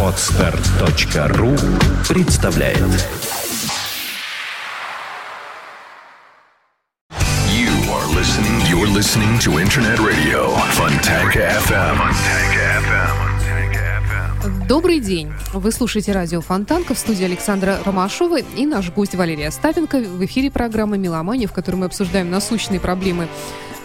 Отстар.ру представляет You are listening. You're listening to Internet Radio Fontanka FM. Добрый день. Вы слушаете радио Фонтанка в студии Александра Ромашова и наш гость Валерия Остапенко в эфире программы «Меломания», в которой мы обсуждаем насущные проблемы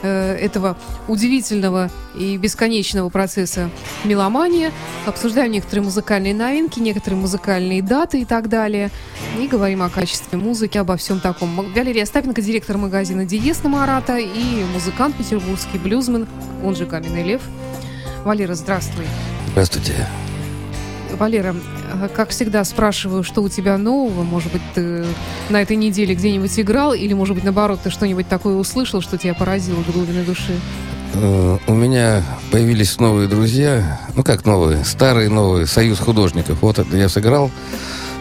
э, этого удивительного и бесконечного процесса меломания, обсуждаем некоторые музыкальные новинки, некоторые музыкальные даты и так далее, и говорим о качестве музыки, обо всем таком. Валерия Остапенко, директор магазина «Диез» на Марата и музыкант петербургский блюзмен, он же «Каменный лев». Валера, здравствуй. Здравствуйте. Валера, э, как всегда спрашиваю, что у тебя нового? Может быть, ты на этой неделе где-нибудь играл? Или, может быть, наоборот, ты что-нибудь такое услышал, что тебя поразило до глубины души? Э, У меня появились новые друзья. Ну как новые? Старые новые. Союз художников. Вот это я сыграл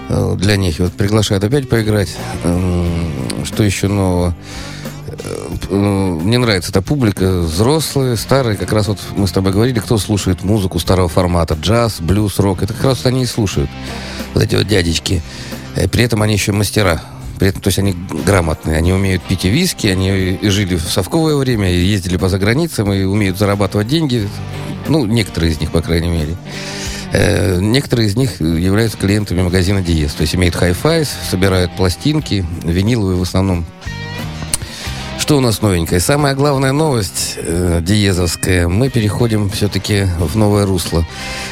э, для них. Вот приглашают опять поиграть. М, Что еще нового? Э, э, Мне нравится эта публика. Взрослые, старые. Как раз вот мы с тобой говорили, кто слушает музыку старого формата. Джаз, блюз, рок. Это как раз они и слушают. Вот эти вот дядечки. Э, При этом они еще мастера. При этом, то есть они грамотные, они умеют пить и виски, они и жили в совковое время, и ездили по заграницам, и умеют зарабатывать деньги. Ну, некоторые из них, по крайней мере. Э, Некоторые из них являются клиентами магазина Диез. То есть имеют хай-фай, собирают пластинки, виниловые в основном. Что у нас новенькое? Самая главная новость э, диезовская. Мы переходим все-таки в новое русло.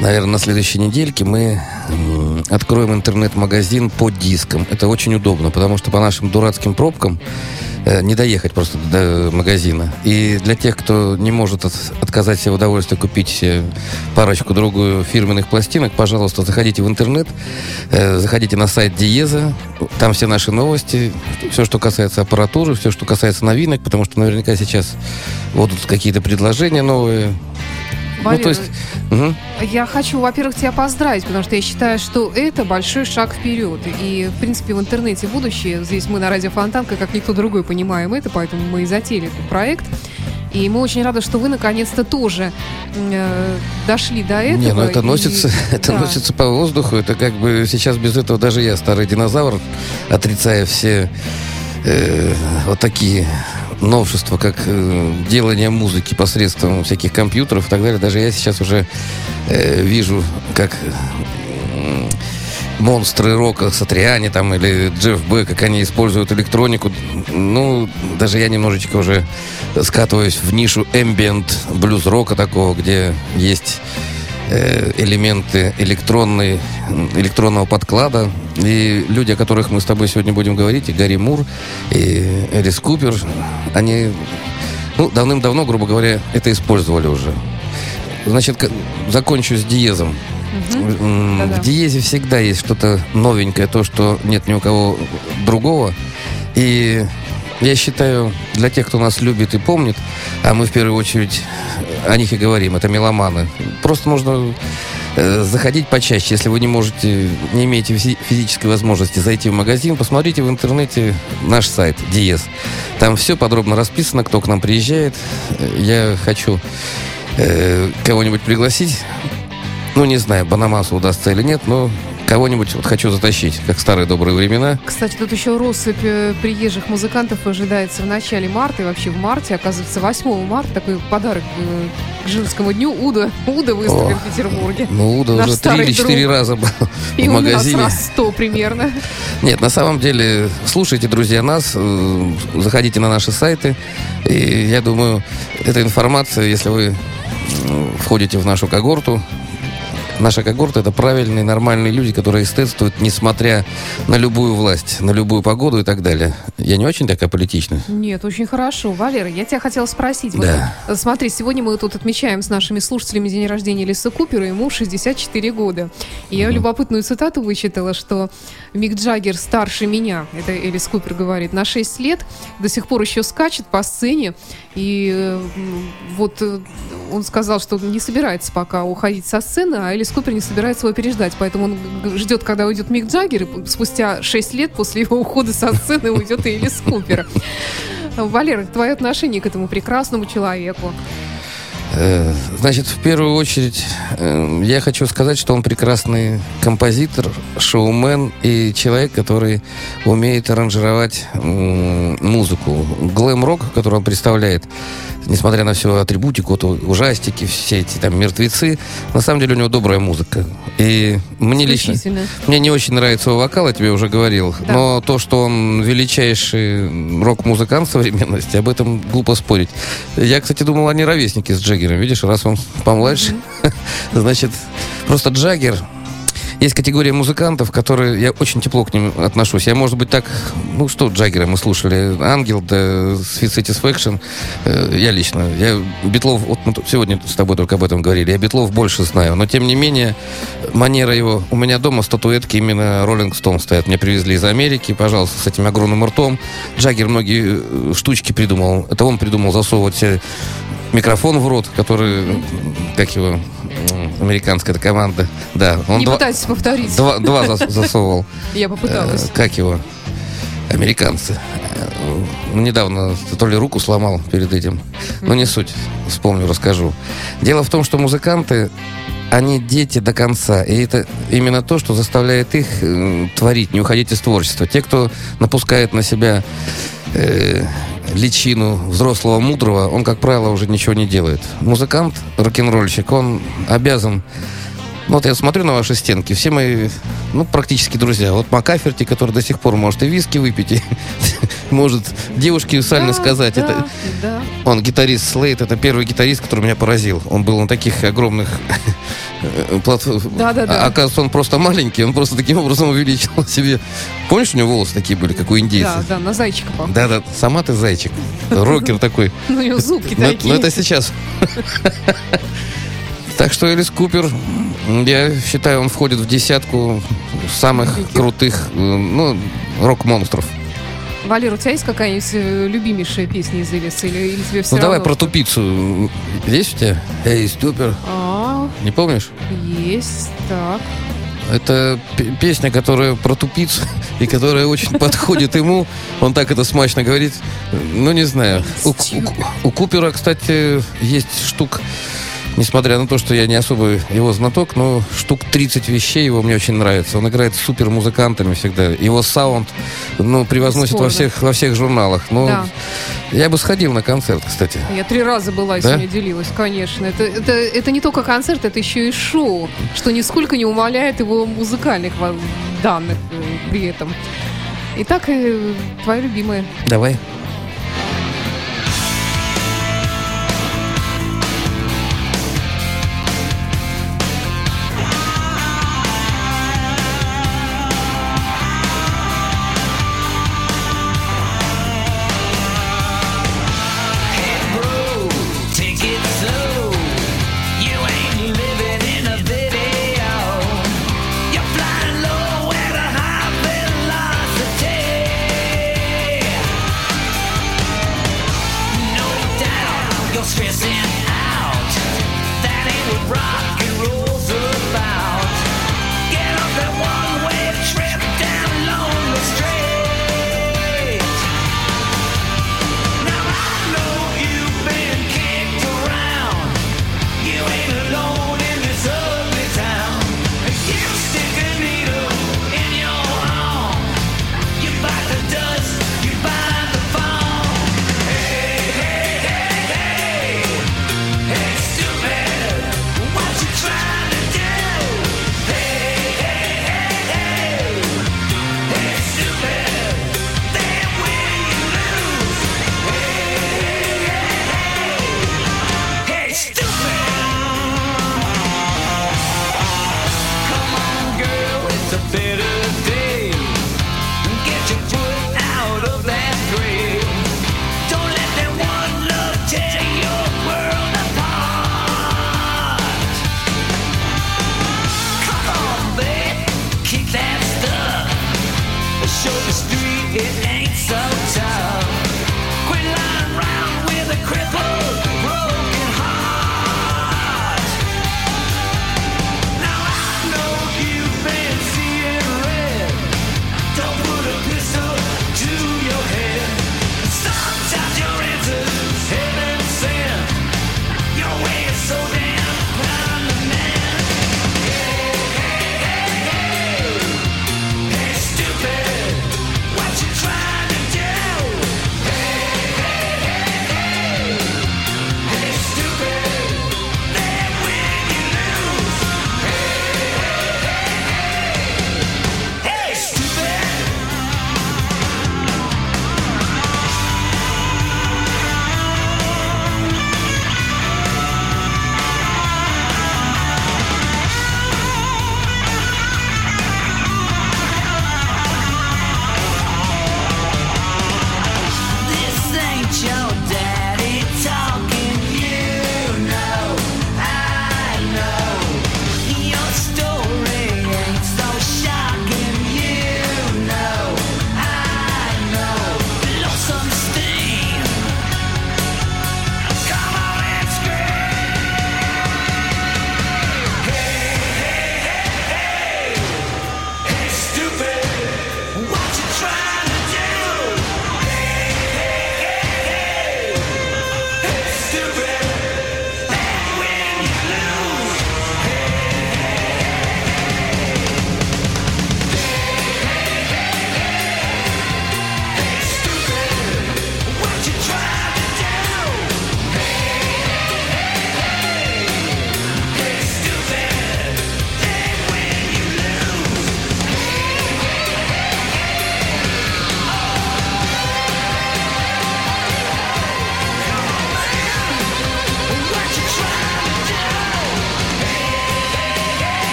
Наверное, на следующей недельке мы м, откроем интернет-магазин по дискам. Это очень удобно, потому что по нашим дурацким пробкам э, не доехать просто до магазина. И для тех, кто не может от- отказать себе в купить себе парочку-другую фирменных пластинок, пожалуйста, заходите в интернет, э, заходите на сайт Диеза, там все наши новости, все, что касается аппаратуры, все, что касается новинок, потому что наверняка сейчас будут какие-то предложения новые. Валера, Ну, то есть... мгм. я хочу, во-первых, тебя поздравить, потому что я считаю, что это большой шаг вперед. И, в принципе, в интернете будущее. Здесь мы на радио Фонтанка, как никто другой, понимаем это, поэтому мы и затеяли этот проект. И мы очень рады, что вы наконец-то тоже э, дошли до этого. Не, ну это И- носится, это да. носится по воздуху. Это как бы сейчас без этого даже я, старый динозавр, отрицая все э, вот такие новшества, как э, делание музыки посредством всяких компьютеров и так далее. Даже я сейчас уже э, вижу, как м, монстры рока Сатриани там или Джефф Б, как они используют электронику. Ну, даже я немножечко уже скатываюсь в нишу ambient блюз-рока такого, где есть э, элементы электронной, электронного подклада. И люди, о которых мы с тобой сегодня будем говорить, и Гарри Мур, и Элис Купер, они ну, давным-давно, грубо говоря, это использовали уже. Значит, закончу с диезом. Да-да. В диезе всегда есть что-то новенькое, то, что нет ни у кого другого. И я считаю, для тех, кто нас любит и помнит, а мы в первую очередь о них и говорим, это меломаны. Просто нужно э, заходить почаще, если вы не можете, не имеете физи- физической возможности зайти в магазин, посмотрите в интернете наш сайт Диез. Там все подробно расписано, кто к нам приезжает. Я хочу э, кого-нибудь пригласить. Ну, не знаю, Банамасу удастся или нет, но кого-нибудь вот хочу затащить, как старые добрые времена. Кстати, тут еще россыпь э, приезжих музыкантов ожидается в начале марта и вообще в марте. Оказывается, 8 марта такой подарок э, к Женскому дню. Уда, Уда выступит О, в Петербурге. Ну, Уда Наш уже три или четыре раза был И в у нас магазине. раз 100 примерно. Нет, на самом деле, слушайте, друзья, нас, э, заходите на наши сайты. И я думаю, эта информация, если вы входите в нашу когорту, Наша когорта – это правильные, нормальные люди, которые эстетствуют, несмотря на любую власть, на любую погоду и так далее. Я не очень такая политичная. Нет, очень хорошо. Валера, я тебя хотела спросить. Вот, Да. э, смотри, сегодня мы тут отмечаем с нашими слушателями день рождения Лиса Купера, ему 64 года. И я любопытную цитату вычитала, что Мик Джаггер старше меня, это Элис Купер говорит, на 6 лет, до сих пор еще скачет по сцене. И вот э, он сказал, что не собирается пока уходить со сцены, а Элис Купер не собирается его переждать. Поэтому он ждет, когда уйдет Мик Джаггер, и спустя 6 лет после его ухода со сцены уйдет Элис Купер. Валера, твое отношение к этому прекрасному человеку? Э, Значит, в первую очередь, э, я хочу сказать, что он прекрасный композитор, шоумен и человек, который умеет аранжировать музыку. Глэм-рок, который он представляет, несмотря на всю атрибутику, то ужастики, все эти там мертвецы, на самом деле у него добрая музыка. И мне лично... Мне не очень нравится его вокал, я тебе уже говорил. Да. Но то, что он величайший рок-музыкант современности, об этом глупо спорить. Я, кстати, думал, они ровесники с Джаггером. Видишь, раз он помладше, значит, просто Джаггер... Есть категория музыкантов, которые я очень тепло к ним отношусь. Я, может быть, так, ну что Джаггера мы слушали, Ангел, да, Sweet Satisfaction. Э, Я лично, я Битлов, вот мы сегодня с тобой только об этом говорили, я Битлов больше знаю, но тем не менее манера его, у меня дома статуэтки именно Роллинг Стоун стоят, мне привезли из Америки, пожалуйста, с этим огромным ртом. Джаггер многие э, штучки придумал, это он придумал засовывать микрофон в рот, который, как его, американская команда, да, он Не два, пытайтесь повторить. два, два зас- засовывал. Я попыталась. Э, Как его? Американцы. Э, Недавно то ли руку сломал перед этим. Но не суть. Вспомню, расскажу. Дело в том, что музыканты, они дети до конца. И это именно то, что заставляет их творить, не уходить из творчества. Те, кто напускает на себя э, личину взрослого мудрого, он, как правило, уже ничего не делает. Музыкант, рок-н-ролльщик, он обязан вот я смотрю на ваши стенки, все мои, ну, практически друзья. Вот Макаферти, который до сих пор может и виски выпить, и может девушке сально Да, сказать. да, Это, да. он гитарист Слейт, это первый гитарист, который меня поразил. Он был на таких огромных платформах. Да-да-да. А оказывается, он просто маленький, он просто таким образом увеличил себе. Помнишь, у него волосы такие были, как у Да, индейцев? да, на зайчика похож. Да-да, сама ты зайчик. Рокер такой. Ну, у него зубки Ну, такие. ну, это сейчас. Так что Элис Купер, я считаю, он входит в десятку самых крутых, э, ну, рок-монстров. Валер, у тебя есть какая-нибудь э, любимейшая песня из Элиса? Или, или тебе все Ну, давай про тупицу. Есть у тебя? Эй, Ступер. А, Не помнишь? есть, так. Это песня, которая про тупицу и которая очень подходит ему. Он так это смачно говорит. Ну, не знаю. У, у- у Купера, кстати, есть штук, несмотря на то, что я не особо его знаток, но штук 30 вещей его мне очень нравится. Он играет с супер музыкантами всегда. Его саунд, ну, превозносит во Бесспорно. всех, во всех журналах. Ну, Да. я бы сходил на концерт, кстати. Я три раза была, Да? сегодня делилась, конечно. Это, это, это не только концерт, это еще и шоу, что нисколько не умаляет его музыкальных во- данных э, при этом. Итак, э, твоя любимая. Давай.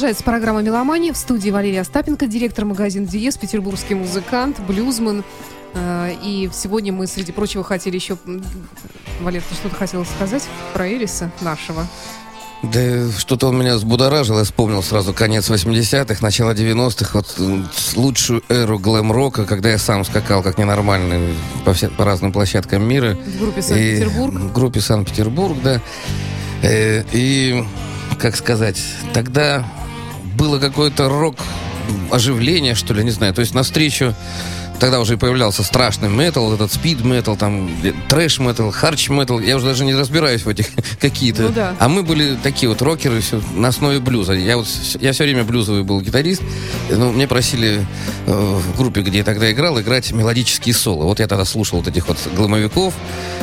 Продолжается программа «Меломания». В студии Валерия Остапенко, директор магазина «Диез», петербургский музыкант, блюзман. Э, И сегодня мы, среди прочего, хотели еще... Валер, ты что-то хотел сказать про Эриса нашего? Да что-то он меня взбудоражил, я вспомнил сразу конец 80-х, начало 90-х, вот лучшую эру глэм-рока, когда я сам скакал как ненормальный по, вся- по разным площадкам мира. В группе «Санкт-Петербург». В группе Санкт-Петербург, да. Э, И, как сказать, тогда было какое-то рок оживление, что ли, не знаю. То есть навстречу тогда уже появлялся страшный метал, этот спид метал, там трэш метал, харч метал. Я уже даже не разбираюсь в этих какие-то. Ну да. А мы были такие вот рокеры всё на основе блюза. Я вот я все время блюзовый был гитарист. Ну, мне просили э, в группе, где я тогда играл, играть мелодические соло. Вот я тогда слушал вот этих вот гломовиков.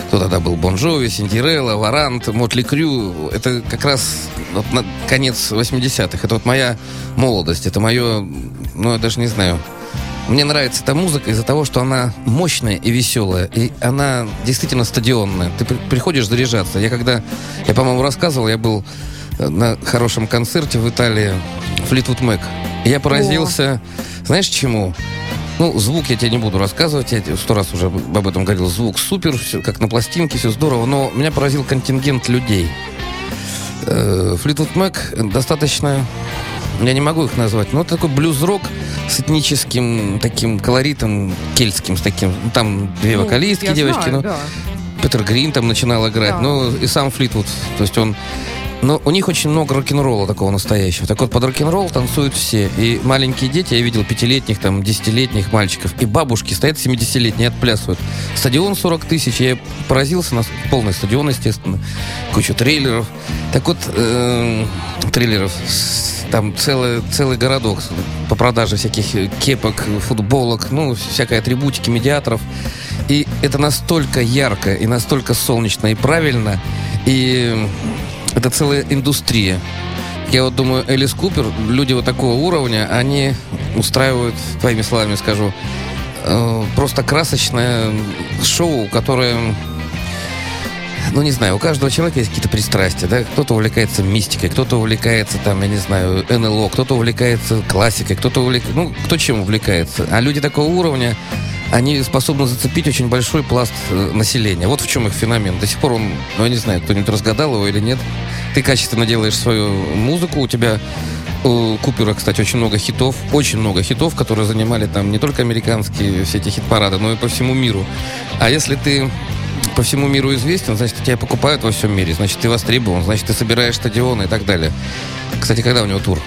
Кто тогда был? Бон Джови, Синдирелла, Варант, Мотли Крю. Это как раз вот на конец 80-х. Это вот моя молодость. Это мое, ну, я даже не знаю. Мне нравится эта музыка из-за того, что она мощная и веселая. И она действительно стадионная. Ты при- приходишь заряжаться. Я когда, я, по-моему, рассказывал, я был э, на хорошем концерте в Италии Флитвуд Мэк. И Я поразился, знаешь, чему? Ну, звук я тебе не буду рассказывать, я сто раз уже об этом говорил. Звук супер, все как на пластинке, все здорово, но меня поразил контингент людей. Флитвуд Мэк достаточно, я не могу их назвать, но это такой блюз-рок с этническим таким колоритом кельтским, с таким, ну, там две Ну, вокалистки, девочки, знаю, ну, да. Петер Грин там начинал играть, Да. ну и сам Флитвуд, то есть он... Но у них очень много рок-н-ролла такого настоящего. Так вот, под рок-н-ролл танцуют все. И маленькие дети, я видел пятилетних, там, десятилетних мальчиков, и бабушки стоят 70-летние, отплясывают. Стадион 40 тысяч, я поразился, на полный стадион, естественно, куча трейлеров. Так вот, эм, трейлеров, там целый, целый городок по продаже всяких кепок, футболок, ну, всякой атрибутики, медиаторов. И это настолько ярко, и настолько солнечно, и правильно, и это целая индустрия. Я вот думаю, Элис Купер, люди вот такого уровня, они устраивают, твоими словами скажу, э, просто красочное шоу, которое ну, не знаю, у каждого человека есть какие-то пристрастия, да, кто-то увлекается мистикой, кто-то увлекается, там, я не знаю, НЛО, кто-то увлекается классикой, кто-то увлекается, ну, кто чем увлекается. А люди такого уровня, они способны зацепить очень большой пласт э, населения. Вот в чем их феномен. До сих пор он, ну, я не знаю, кто-нибудь разгадал его или нет. Ты качественно делаешь свою музыку, у тебя у Купера, кстати, очень много хитов, очень много хитов, которые занимали там не только американские все эти хит-парады, но и по всему миру. А если ты по всему миру известен, значит, тебя покупают во всем мире, значит, ты востребован, значит, ты собираешь стадионы и так далее. Кстати, когда у него тур?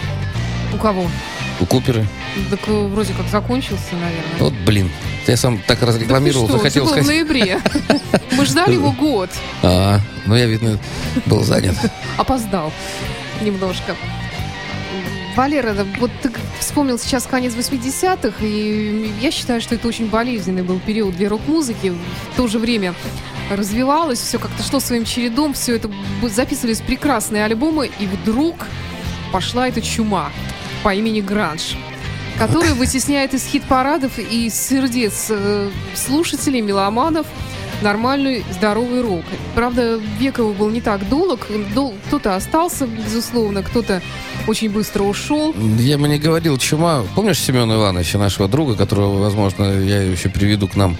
У кого? У Купера? Так э, вроде как закончился, наверное. Вот, блин, я сам так разрекламировал, Да захотел было в сказать. ноябре. Мы ждали его год. А, ну я, видно, был занят. Опоздал немножко. Валера, вот ты вспомнил сейчас конец 80-х, и я считаю, что это очень болезненный был период для рок-музыки. В то же время развивалось, все как-то шло своим чередом, все это записывались прекрасные альбомы, и вдруг пошла эта чума по имени Гранж, которая вытесняет из хит-парадов и из сердец э, слушателей, меломанов нормальный, здоровый рок. Правда, его был не так долг. Дол- Кто-то остался, безусловно, кто-то очень быстро ушел. Я бы не говорил чума. Помнишь Семена Ивановича, нашего друга, которого, возможно, я еще приведу к нам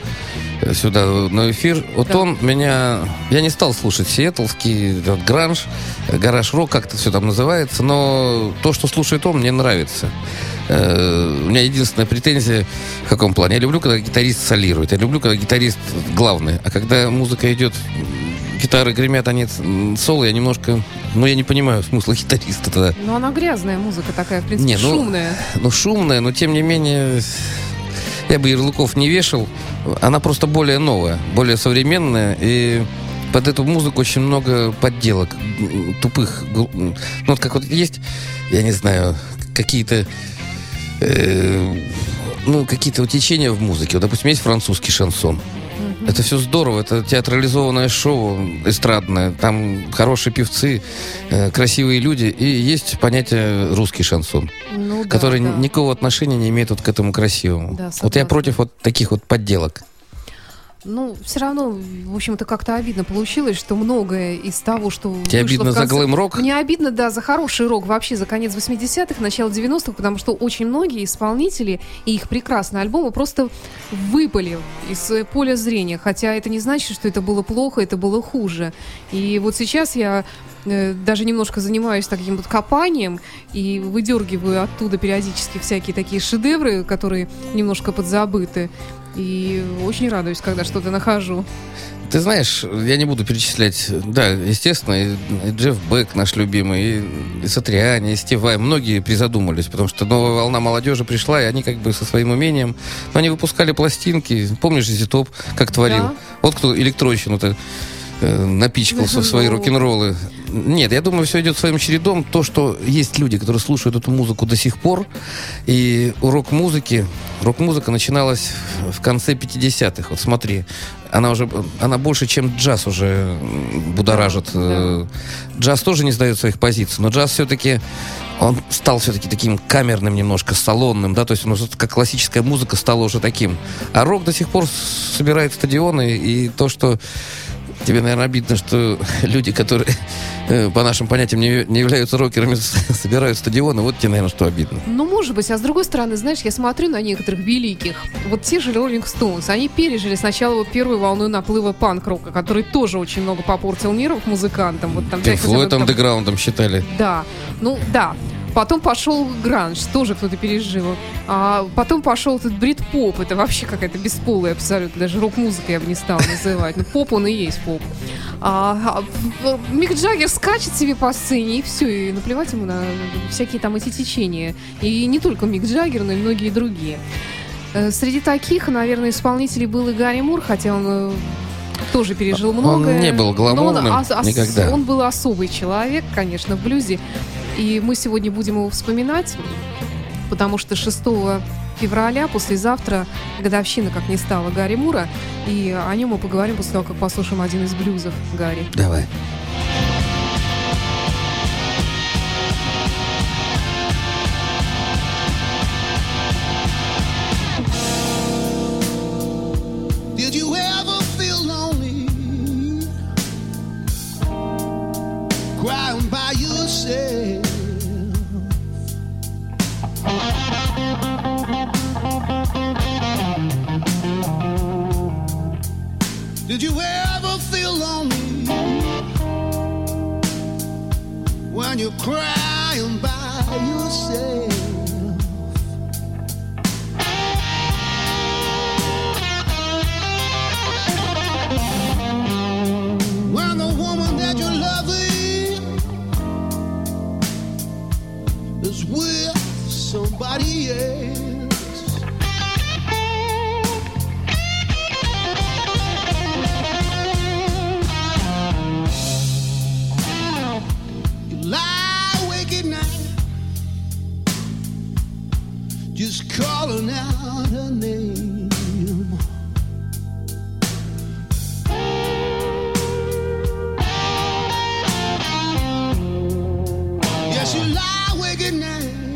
э, сюда на эфир? Вот Да. он меня... Я не стал слушать сиэтлский этот гранж, гараж-рок, как это все там называется, но то, что слушает он, мне нравится. Э, У меня единственная претензия в каком плане? Я люблю, когда гитарист солирует. Я люблю, когда гитарист главный. А когда музыка идет, гитары гремят, а нет соло, я немножко... Ну, я не понимаю смысла гитариста тогда. Но она грязная музыка такая, в принципе, Не, ну, шумная. Ну, шумная, но тем не менее, я бы ярлыков не вешал. Она просто более новая, более современная, и под эту музыку очень много подделок, тупых. Ну, вот как вот есть, я не знаю, какие-то ну, какие-то утечения в музыке. Вот, допустим, есть французский шансон. Это все здорово, это театрализованное шоу эстрадное, там хорошие певцы, э, красивые люди, и есть понятие русский шансон Ну, да, который да. никакого отношения не имеет вот к этому красивому. Да, вот я против вот таких вот подделок. Ну, все равно, в общем-то, как-то обидно получилось, что многое из того, что Тебе обидно в за конце- глэм-рок? Мне обидно, да, за хороший рок вообще за конец 80-х, начало 90-х, потому что очень многие исполнители и их прекрасные альбомы просто выпали из э, поля зрения. Хотя это не значит, что это было плохо, это было хуже. И вот сейчас я э, даже немножко занимаюсь таким вот копанием и выдергиваю оттуда периодически всякие такие шедевры, которые немножко подзабыты. И очень радуюсь, когда что-то нахожу. Ты знаешь, я не буду перечислять, да, естественно, и, и Джефф Бек наш любимый, и, и Сатриани, и Стив Vai, многие призадумались, потому что новая волна молодежи пришла, и они как бы со своим умением, ну, они выпускали пластинки, помнишь, Зитоп, как творил? Да. Вот кто электронщину-то э, напичкался в свои Ну. рок-н-роллы. Нет, я думаю, все идет своим чередом. То, что есть люди, которые слушают эту музыку до сих пор, и у рок-музыки, рок-музыка начиналась в конце 50-х. Вот смотри, она уже, она больше, чем джаз уже будоражит. Э, Джаз тоже не сдает своих позиций, но джаз все-таки он стал все-таки таким камерным немножко, салонным, да, то есть он уже как классическая музыка стала уже таким. А рок до сих пор собирает стадионы, и то, что тебе, наверное, обидно, что люди, которые э, по нашим понятиям не, не являются рокерами, собирают стадионы, вот тебе, наверное, что обидно. Ну, может быть, а с другой стороны, знаешь, я смотрю на некоторых великих. Вот те же Роллинг Стоунс, они пережили сначала вот первую волну наплыва панк-рока, который тоже очень много попортил нервов музыкантам. Вот там Пинк Флойд там- андеграундом считали. Да, ну да. Потом пошел гранж, тоже кто-то пережил. А потом пошел этот брит-поп. Это вообще какая-то бесполая абсолютно. Даже рок-музыка я бы не стала называть. Ну, поп он и есть поп. А, а, Мик Джаггер скачет себе по сцене, и все. И наплевать ему на всякие там эти течения. И не только Мик Джаггер, но и многие другие. Э, Среди таких, наверное, исполнителей был и Гарри Мур, хотя он э, тоже пережил Он многое. не был Но он гламурным ос- никогда. Он был особый человек, конечно, в блюзе. И мы сегодня будем его вспоминать, потому что 6 февраля, послезавтра, годовщина, как не стало, Гарри Мура. И о нем мы поговорим после того, как послушаем один из блюзов Гарри. Давай. Yes, you lie awake at night.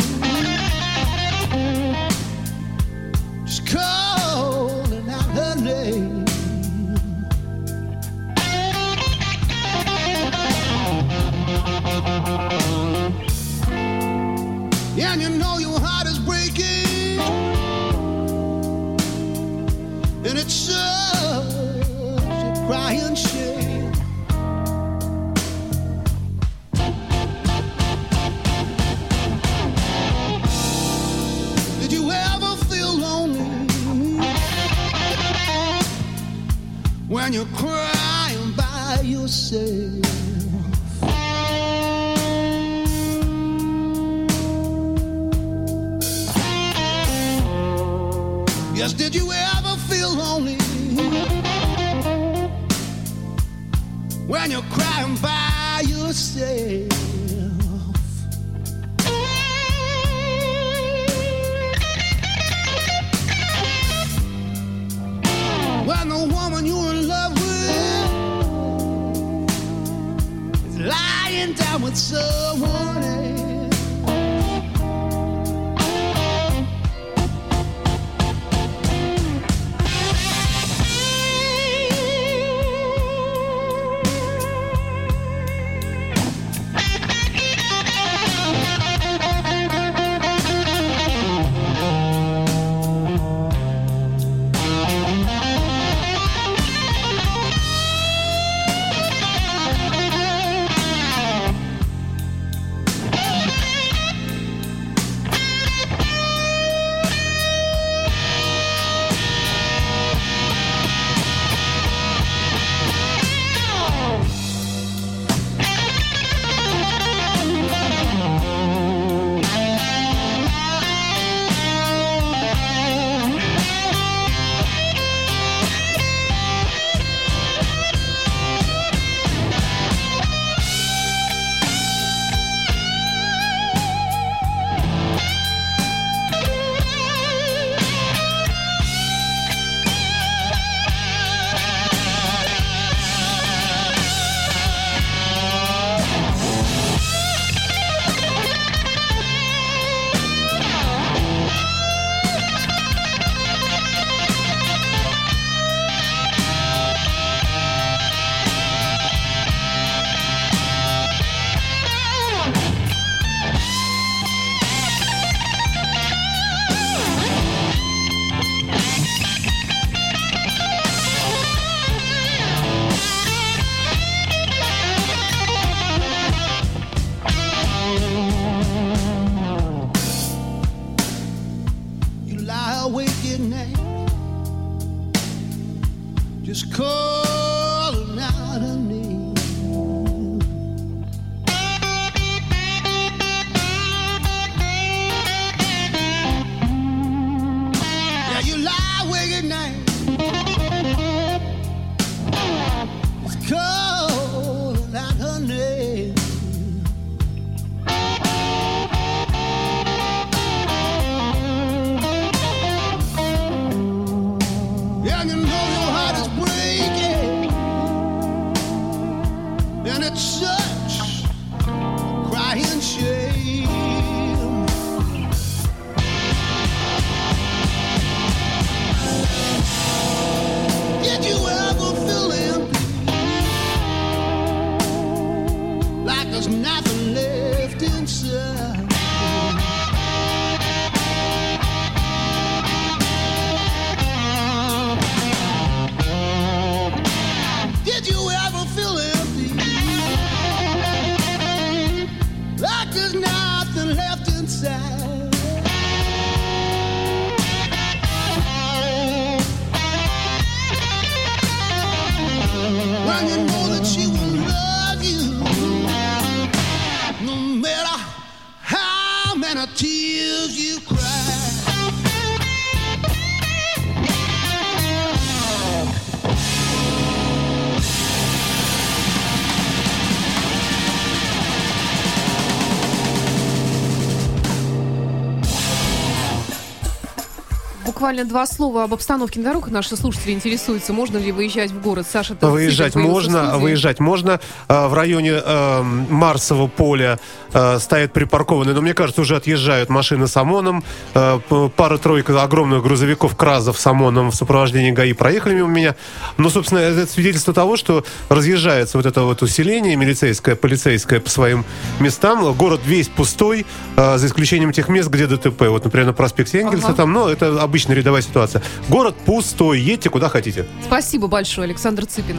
Буквально два слова об обстановке на дорогах. Наши слушатели интересуются, можно ли выезжать в город. Саша, ты Выезжать можно, выезжать можно. А, В районе э, Марсового поля э, стоят припаркованные, но мне кажется, уже отъезжают машины с ОМОНом. Э, Пара-тройка огромных грузовиков КРАЗов с ОМОНом в сопровождении ГАИ проехали мимо меня. Но, собственно, это свидетельство того, что разъезжается вот это вот усиление милицейское, полицейское по своим местам. Город весь пустой, э, за исключением тех мест, где ДТП. Вот, например, на проспекте Энгельса Ага. там, но это обычная рядовая ситуация. Город пустой, едьте куда хотите. Спасибо большое, Александр Цыпин.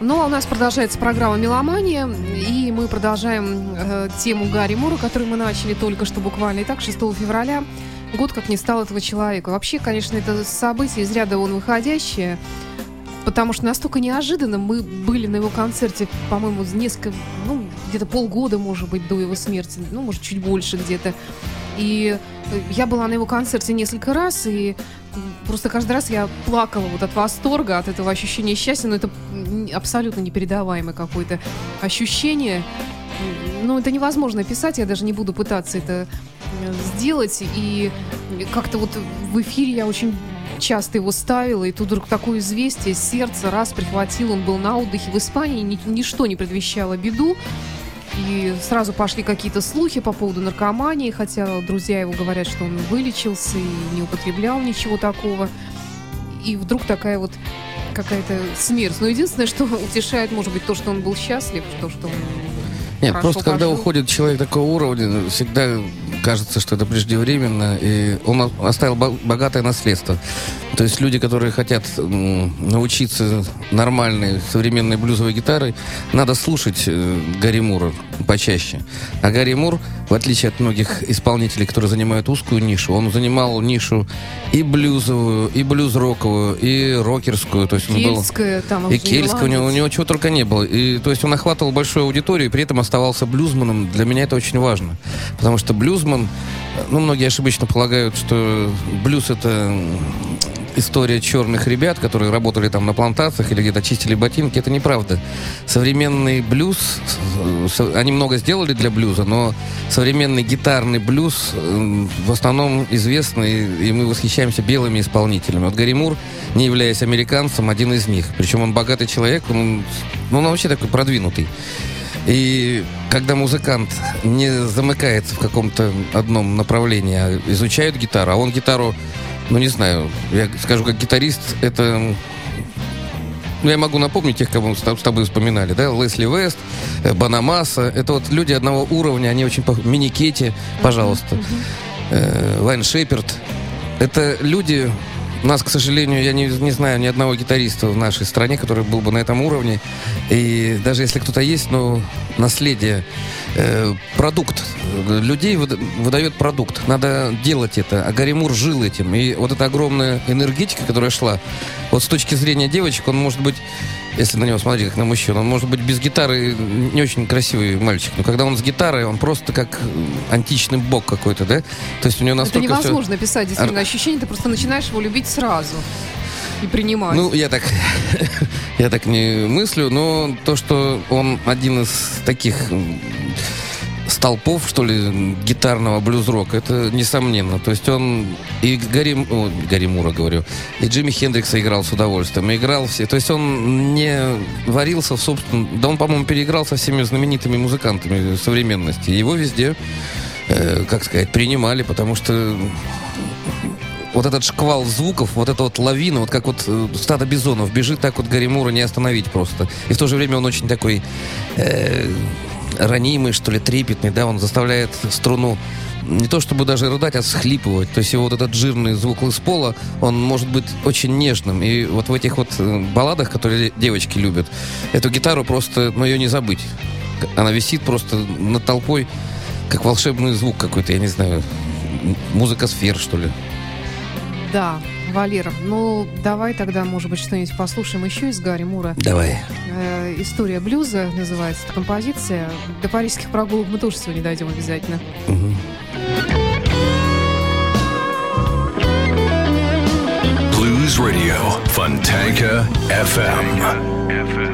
Ну, а у нас продолжается программа «Меломания», и мы продолжаем э, тему Гарри Мура, которую мы начали только что буквально. Итак, 6 февраля, год как не стал этого человека. Вообще, конечно, это событие из ряда вон выходящее, потому что настолько неожиданно мы были на его концерте, по-моему, несколько, ну, где-то полгода, может быть, до его смерти, ну, может, чуть больше где-то. И я была на его концерте несколько раз, и просто каждый раз я плакала вот от восторга, от этого ощущения счастья, но это абсолютно непередаваемое какое-то ощущение. Ну, это невозможно описать, я даже не буду пытаться это э, сделать. И как-то вот в эфире я очень часто его ставила, и тут вдруг такое известие, сердце раз прихватил, он был на отдыхе в Испании, ни- ничто не предвещало беду. И сразу пошли какие-то слухи по поводу наркомании, хотя друзья его говорят, что он вылечился и не употреблял ничего такого. И вдруг такая вот какая-то смерть. Но единственное, что утешает, может быть, то, что он был счастлив, то, что он Нет, просто когда пожил. уходит человек такого уровня, всегда кажется, что это преждевременно, и он оставил бо- богатое наследство. То есть люди, которые хотят научиться нормальной современной блюзовой гитарой, надо слушать э, Гарри Мура почаще. А Гарри Мур, в отличие от многих исполнителей, которые занимают узкую нишу, он занимал нишу и блюзовую, и блюз-роковую, и рокерскую. То есть он был... кельтская, там, И кельтского, у него, у него чего только не было. И, то есть он охватывал большую аудиторию и при этом оставался блюзманом. Для меня это очень важно. Потому что блюзман, ну, многие ошибочно полагают, что блюз это история черных ребят, которые работали там на плантациях или где-то чистили ботинки. Это неправда. Современный блюз, они много сделали для блюза, но современный гитарный блюз э, в основном известный, и мы восхищаемся белыми исполнителями. Вот Гарри Мур, не являясь американцем, один из них. Причем он богатый человек, он, ну, он вообще такой продвинутый. И когда музыкант не замыкается в каком-то одном направлении, а изучает гитару, а он гитару, ну не знаю, я скажу как гитарист, это ну, я могу напомнить тех, кого мы с тоб- с тобой вспоминали, да, Лесли Вест, э, Банамаса, это вот люди одного уровня, они очень похожи. Миникети, пожалуйста, э, Лайн Шеперд. Это люди, у нас, к сожалению, я не, не знаю ни одного гитариста в нашей стране, который был бы на этом уровне. И даже если кто-то есть, но наследие, э, продукт. Людей выда- выдает продукт. Надо делать это. А Гарри жил этим. И вот эта огромная энергетика, которая шла, вот с точки зрения девочек, он может быть, если на него смотреть как на мужчину, он может быть без гитары не очень красивый мальчик. Но когда он с гитарой, он просто как античный бог какой-то, да? То есть у него Это настолько всё- невозможно писать, действительно, ощущение, ты просто начинаешь его любить сразу и принимать. Ну, я так, я так не мыслю, но то, что он один из таких столпов, что ли, гитарного блюз-рока, это несомненно. То есть он и Гарри, о, Гарри Мура, говорю, и Джимми Хендрикса играл с удовольствием, играл все. То есть он не варился в собственном... Да он, по-моему, переиграл со всеми знаменитыми музыкантами современности. Его везде, э, как сказать, принимали, потому что вот этот шквал звуков, вот эта вот лавина, вот как вот э, стадо бизонов бежит, так вот Гарри Мура не остановить просто. И в то же время он очень такой э, ранимый, что ли, трепетный, да, он заставляет струну не то чтобы даже рыдать, а схлипывать. То есть его вот этот жирный звук из пола, он может быть очень нежным. И вот в этих вот э, балладах, которые девочки любят, эту гитару просто, ну, ее не забыть. Она висит просто над толпой, как волшебный звук какой-то, я не знаю, музыка сфер, что ли. Да, Валера, ну давай тогда, может быть, что-нибудь послушаем еще из Гарри Мура. Давай. Э, История блюза называется эта композиция. До парижских прогулок мы тоже сегодня дойдем обязательно. Мгм. Blues Radio, Fontanka FM. My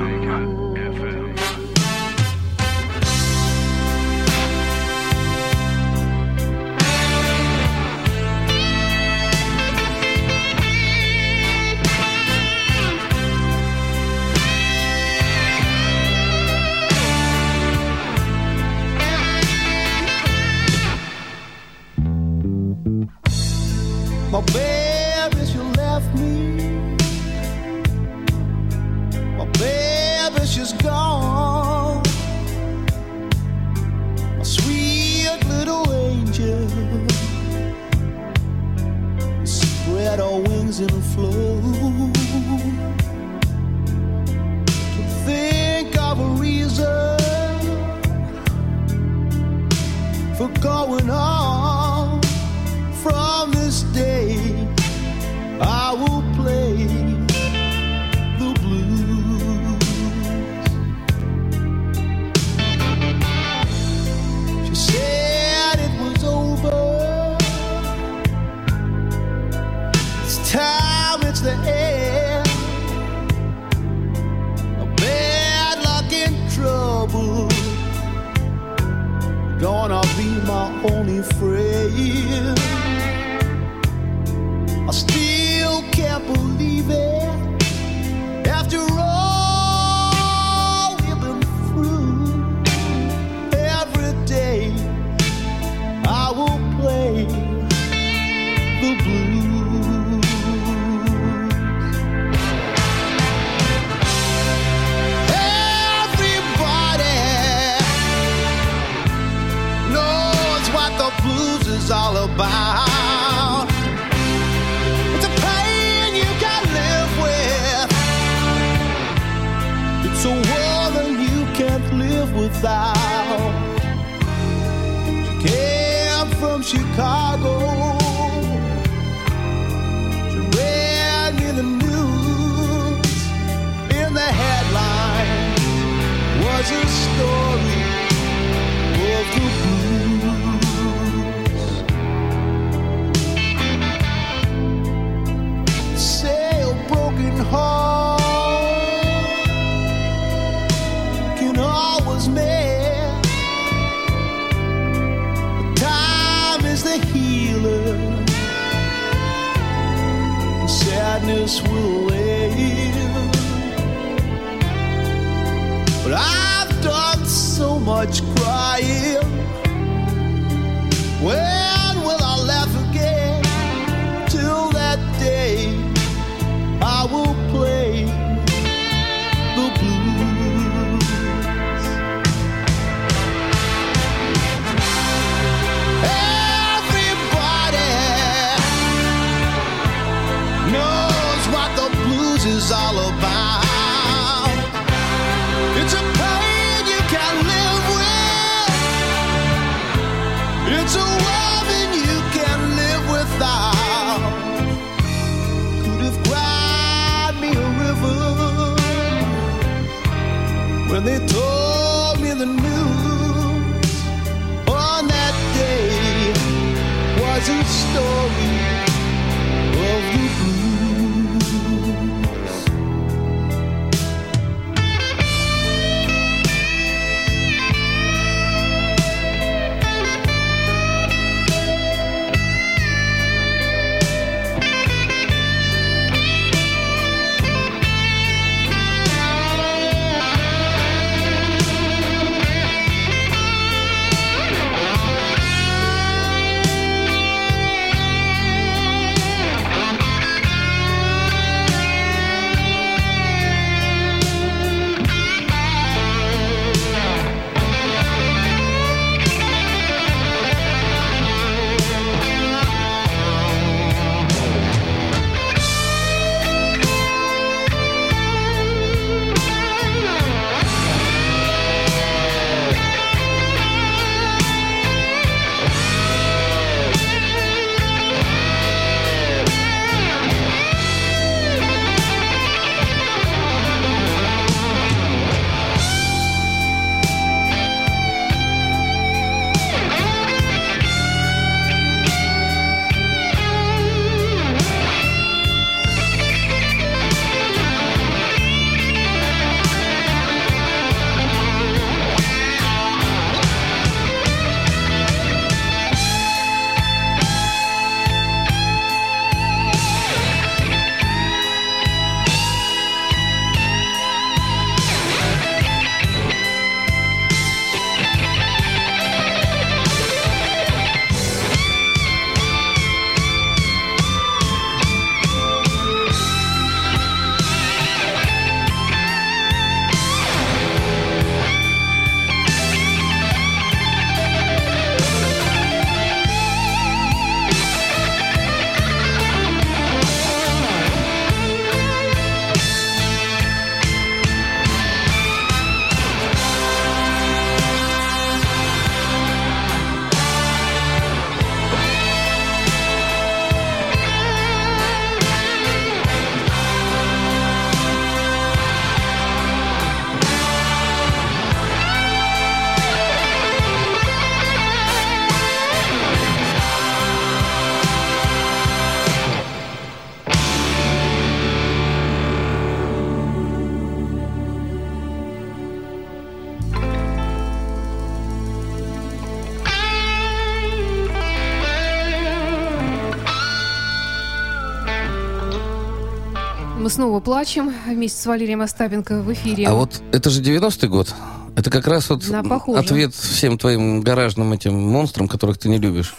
снова плачем вместе с Валерием Остапенко в эфире. А вот это же 90-й год. Это как раз вот Да, похоже. ответ всем твоим гаражным этим монстрам, которых ты не любишь.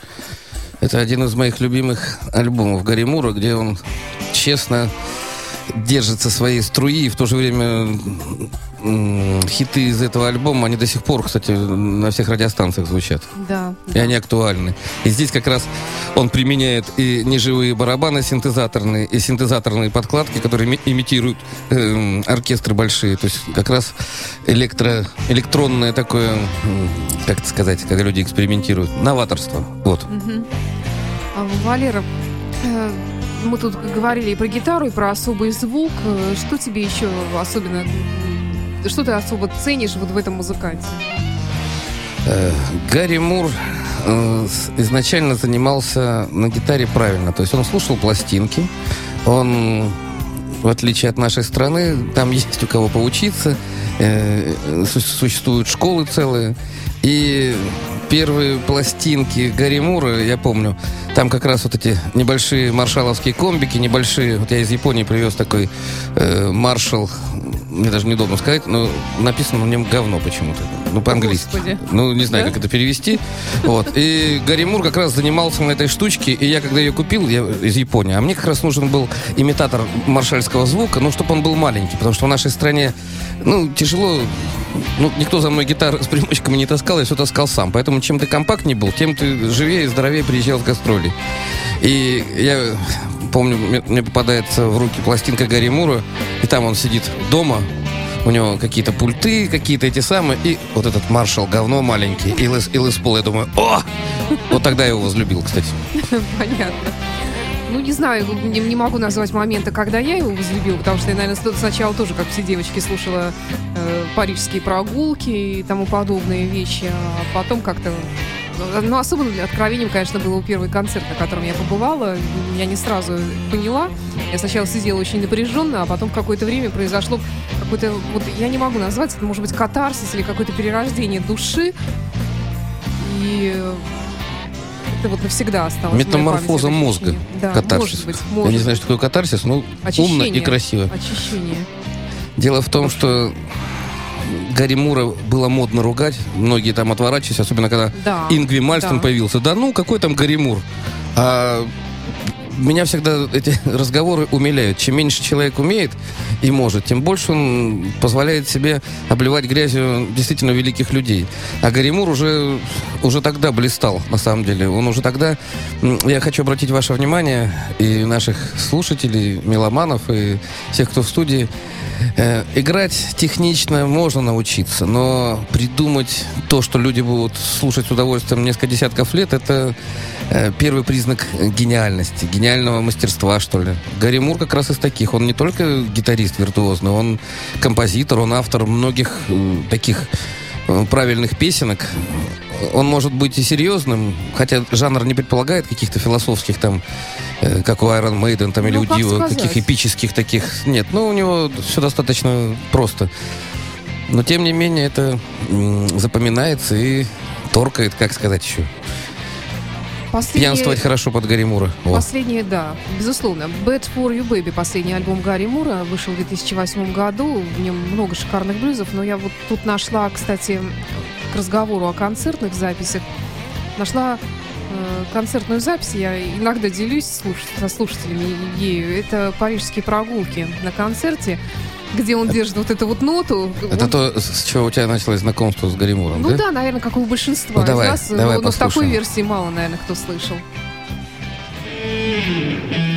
Это один из моих любимых альбомов Гарри Мура, где он честно держится своей струи, и в то же время хиты из этого альбома, они до сих пор, кстати, на всех радиостанциях звучат. Да. И они актуальны. И здесь как раз он применяет и неживые барабаны синтезаторные, и синтезаторные подкладки, которые ми- имитируют эм, оркестры большие. То есть как раз электро, электронное такое, как это сказать, когда люди экспериментируют, новаторство. Вот. А, Валера, э, мы тут говорили и про гитару, и про особый звук. Э, Что тебе еще особенно... Что ты особо ценишь вот в этом музыканте? Э, Гарри Мур э, изначально занимался на гитаре правильно. То есть он слушал пластинки, он, в отличие от нашей страны, там есть у кого поучиться, э, су- существуют школы целые. И первые пластинки Гарри Мура, я помню, там как раз вот эти небольшие маршаловские комбики, небольшие, вот я из Японии привез такой маршал, мне даже неудобно сказать, но написано на нем говно почему-то, ну по-английски. Господи. Ну, не знаю, Да? как это перевести. Вот. И Гарри Мур как раз занимался на этой штучке, и я, когда ее купил, я из Японии, а мне как раз нужен был имитатор маршальского звука, ну, чтобы он был маленький, потому что в нашей стране, ну, тяжело, ну, никто за мной гитар с примочками не таскал, я все таскал сам. Поэтому чем ты компактнее был, тем ты живее и здоровее приезжал с гастролей. И я помню, мне, мне попадается в руки пластинка Гарри Мура, и там он сидит дома, у него какие-то пульты, какие-то эти самые, и вот этот маршал говно маленький, и Лес, и Лес Пол, я думаю, о! Вот тогда я его возлюбил, кстати. Понятно. Ну, не знаю, не, не могу назвать момента, когда я его возлюбила, потому что я, наверное, сначала тоже, как все девочки, слушала э, парижские прогулки и тому подобные вещи, а потом как-то... ну, особенно для откровением, конечно, был первый концерт, на котором я побывала. Я не сразу поняла. Я сначала сидела очень напряженно, а потом в какое-то время произошло какое-то... Вот я не могу назвать, это может быть катарсис или какое-то перерождение души. И это вот навсегда осталось. Метаморфоза памяти, мозга. Да, Катарсис. может быть, Я может. не знаю, что такое катарсис, но умно и Очищение. красиво. Очищение. Дело в том, что Гарри Мура было модно ругать. Многие там отворачивались, особенно когда Да. Ингви Мальстон да. появился. Да ну, какой там Гарри Мур? А меня всегда эти разговоры умиляют. Чем меньше человек умеет и может, тем больше он позволяет себе обливать грязью действительно великих людей. А Гарри Мур уже, уже тогда блистал, на самом деле. Он уже тогда... Я хочу обратить ваше внимание и наших слушателей, меломанов, и всех, кто в студии. Э, играть технично можно научиться, но придумать то, что люди будут слушать с удовольствием несколько десятков лет, это первый признак гениальности, гениального мастерства, что ли. Гарри Мур как раз из таких. Он не только гитарист виртуозный, он композитор, он автор многих э, таких э, правильных песенок. Он может быть и серьезным, хотя жанр не предполагает каких-то философских там, э, как у Iron Maiden там, или Ну, у Дива, каких эпических таких. Нет, ну у него все достаточно просто. Но тем не менее это запоминается и торкает, как сказать еще. Последнее- Пьянствовать хорошо под Гарри Мура. О. Последнее, да, безусловно. Bad for You Baby, последний альбом Гарри Мура, вышел в 2008 году. В нем много шикарных блюзов, но я вот тут нашла, кстати, к разговору о концертных записях, нашла э, концертную запись, я иногда делюсь слуш- со слушателями ею. Это парижские прогулки на концерте, где он держит вот эту вот ноту. Это Он- то, с чего у тебя началось знакомство с Гарри Муром, Ну да? да, наверное, как у большинства Ну, давай, из нас. давай но, но в такой версии мало, наверное, кто слышал. I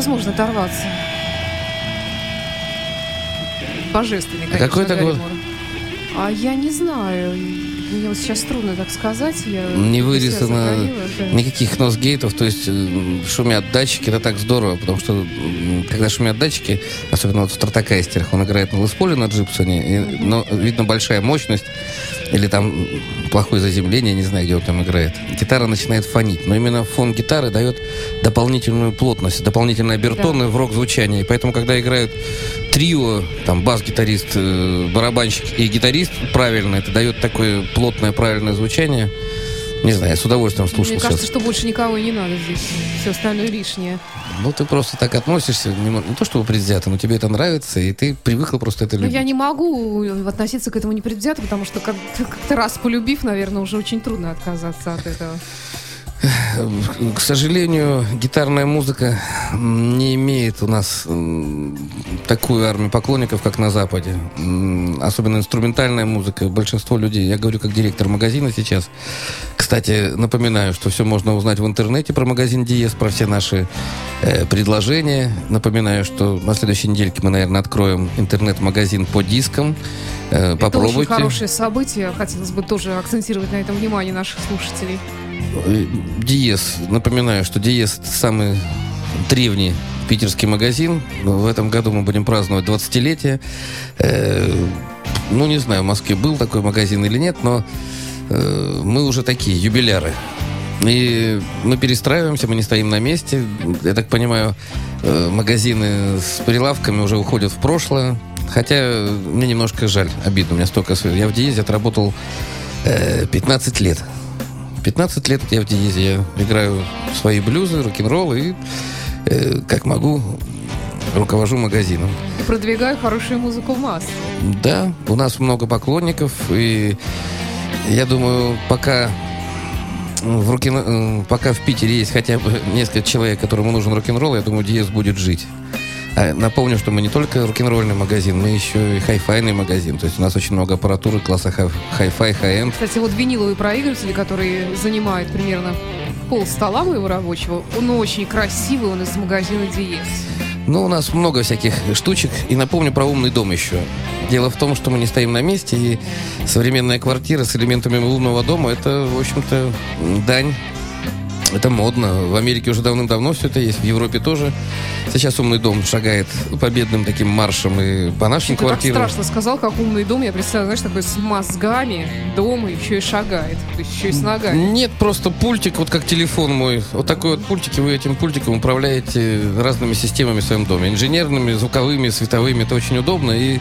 невозможно оторваться. Божественный, конечно, какой это год? Мур. А я не знаю. Мне вот сейчас трудно так сказать. Я Не да. никаких носгейтов, то есть шумят датчики, это так здорово, потому что когда шумят датчики, особенно вот в стратокастерах, он играет на Лесполе, на Джипсоне, и, но видно большая мощность, или там плохое заземление, не знаю, где он там играет. Гитара начинает фонить, но именно фон гитары дает дополнительную плотность, дополнительные обертоны в рок-звучании, поэтому когда играют трио, там бас-гитарист, э, барабанщик и гитарист правильно, это дает такое плотное, правильное звучание. Не знаю, я с удовольствием слушал Мне сейчас. кажется, что больше никого и не надо здесь. Все остальное лишнее. Ну, ты просто так относишься, не, не то чтобы предвзято, но тебе это нравится, и ты привыкла просто это любить. я не могу относиться к этому непредвзято, потому что как- как-то раз полюбив, наверное, уже очень трудно отказаться от этого. К сожалению, гитарная музыка не имеет у нас такую армию поклонников, как на Западе. Особенно инструментальная музыка. Большинство людей, я говорю как директор магазина сейчас. Кстати, напоминаю, что все можно узнать в интернете про магазин Диес, про все наши э, предложения. Напоминаю, что на следующей недельке мы, наверное, откроем интернет-магазин по дискам. Э, Это очень Попробуйте. хорошее событие. Хотелось бы тоже акцентировать на этом внимание наших слушателей. Э, Диез. Напоминаю, что Диез это самый древний питерский магазин. В этом году мы будем праздновать 20-летие. Э, ну, не знаю, в Москве был такой магазин или нет, но э, мы уже такие, юбиляры. И мы перестраиваемся, мы не стоим на месте. Я так понимаю, магазины с прилавками уже уходят в прошлое. Хотя мне немножко жаль, обидно. У меня столько... Я в Диезе отработал э, 15 лет. 15 лет я в Диезе. Я играю свои блюзы, рок-н-ролл и э, как могу руковожу магазином. И продвигаю хорошую музыку в массы. Да, у нас много поклонников, и я думаю, пока в рок пока в Питере есть хотя бы несколько человек, которому нужен рок-н-ролл, я думаю, Диез будет жить. А напомню, что мы не только рок-н-ролльный магазин, мы еще и хай-файный магазин. То есть у нас очень много аппаратуры класса хай- хай-фай, хай-энд. Кстати, вот виниловые проигрыватели, которые занимают примерно пол стола моего рабочего, он очень красивый, он из магазина Диес. Ну, у нас много всяких штучек. И напомню про умный дом еще. Дело в том, что мы не стоим на месте, и современная квартира с элементами умного дома, это, в общем-то, дань. Это модно. В Америке уже давным-давно все это есть, в Европе тоже. Сейчас умный дом шагает победным таким маршем и по нашим Ты так квартирам. страшно сказал, как умный дом. Я представляю, знаешь, такой с мозгами дом и еще и шагает. То есть еще и с ногами. Нет, просто пультик, вот как телефон мой. Вот такой вот пультик, и вы этим пультиком управляете разными системами в своем доме. Инженерными, звуковыми, световыми. Это очень удобно. И,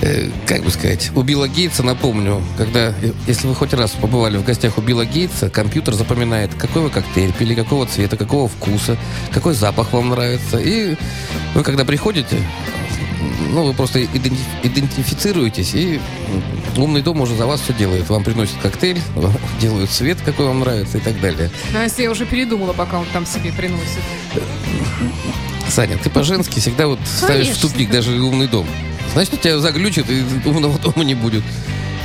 э, как бы сказать, у Билла Гейтса, напомню, когда, э, если вы хоть раз побывали в гостях у Билла Гейтса, компьютер запоминает, какой вы коктейль пили, какого цвета, какого вкуса, какой запах вам нравится. И вы, когда приходите, ну, вы просто иденти- идентифицируетесь, и умный дом уже за вас все делает. Вам приносят коктейль, вам делают цвет, какой вам нравится и так далее. А если я уже передумала, пока он там себе приносит. Саня, ты по-женски всегда вот ставишь в тупик даже умный дом. Значит, у тебя заглючит, и умного дома не будет.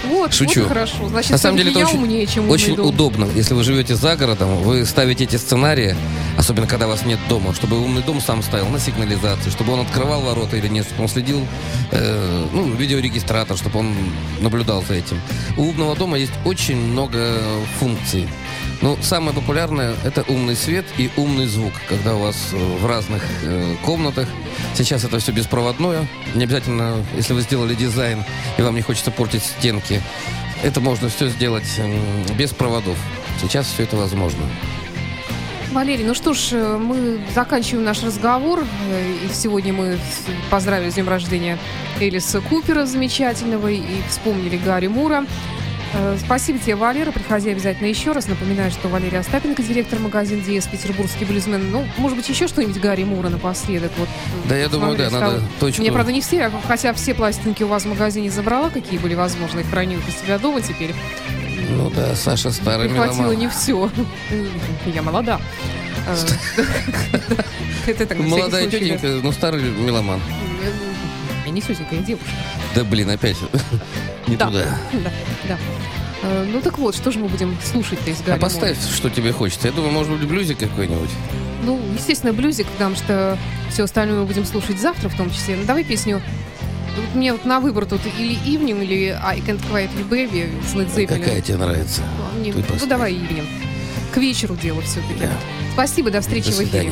Вот, Шучу. вот хорошо. Значит, На самом деле это очень, умнее, чем очень дом. удобно. Если вы живете за городом, вы ставите эти сценарии, особенно когда вас нет дома, чтобы умный дом сам ставил на сигнализации, чтобы он открывал ворота или нет, чтобы он следил, э, ну, видеорегистратор, чтобы он наблюдал за этим. У умного дома есть очень много функций. Ну, самое популярное это умный свет и умный звук, когда у вас э, в разных э, комнатах. Сейчас это все беспроводное. Не обязательно, если вы сделали дизайн и вам не хочется портить стенки, это можно все сделать м, без проводов. Сейчас все это возможно. Валерий, ну что ж, э, мы заканчиваем наш разговор. Э, И сегодня мы поздравили с днем рождения Элиса Купера замечательного и вспомнили Гарри Мура. Э, Спасибо тебе, Валера. Приходи обязательно еще раз. Напоминаю, что Валерий Остапенко, директор магазина Диес, петербургский блюзмен. Ну, может быть, еще что-нибудь Гарри Мура напоследок. Вот, Да, я думаю, да, смотрели, надо стал- точку. Мне, правда, не все, хотя все пластинки у вас в магазине забрала, какие были возможны, их храню у себя дома теперь. Ну да, Саша старый Прихватила меломан. не все. Я молода. Э, Молодая тетенька, ну старый меломан. Я не тетенька, я девушка. Да блин, опять не Да. туда. Да, да. Э, Ну так вот, что же мы будем слушать-то из А Гарри поставь, что тебе хочется. Я думаю, может быть, блюзик какой-нибудь. Ну, естественно, блюзик, потому что все остальное мы будем слушать завтра в том числе. Ну, давай песню. Вот мне вот на выбор тут или Evening, или I Can't Quietly Baby с Led Zeppelin. Какая тебе нравится? Ну, не- Ты ну, давай Evening. К вечеру дело все-таки. Да. Спасибо, до встречи До в эфире.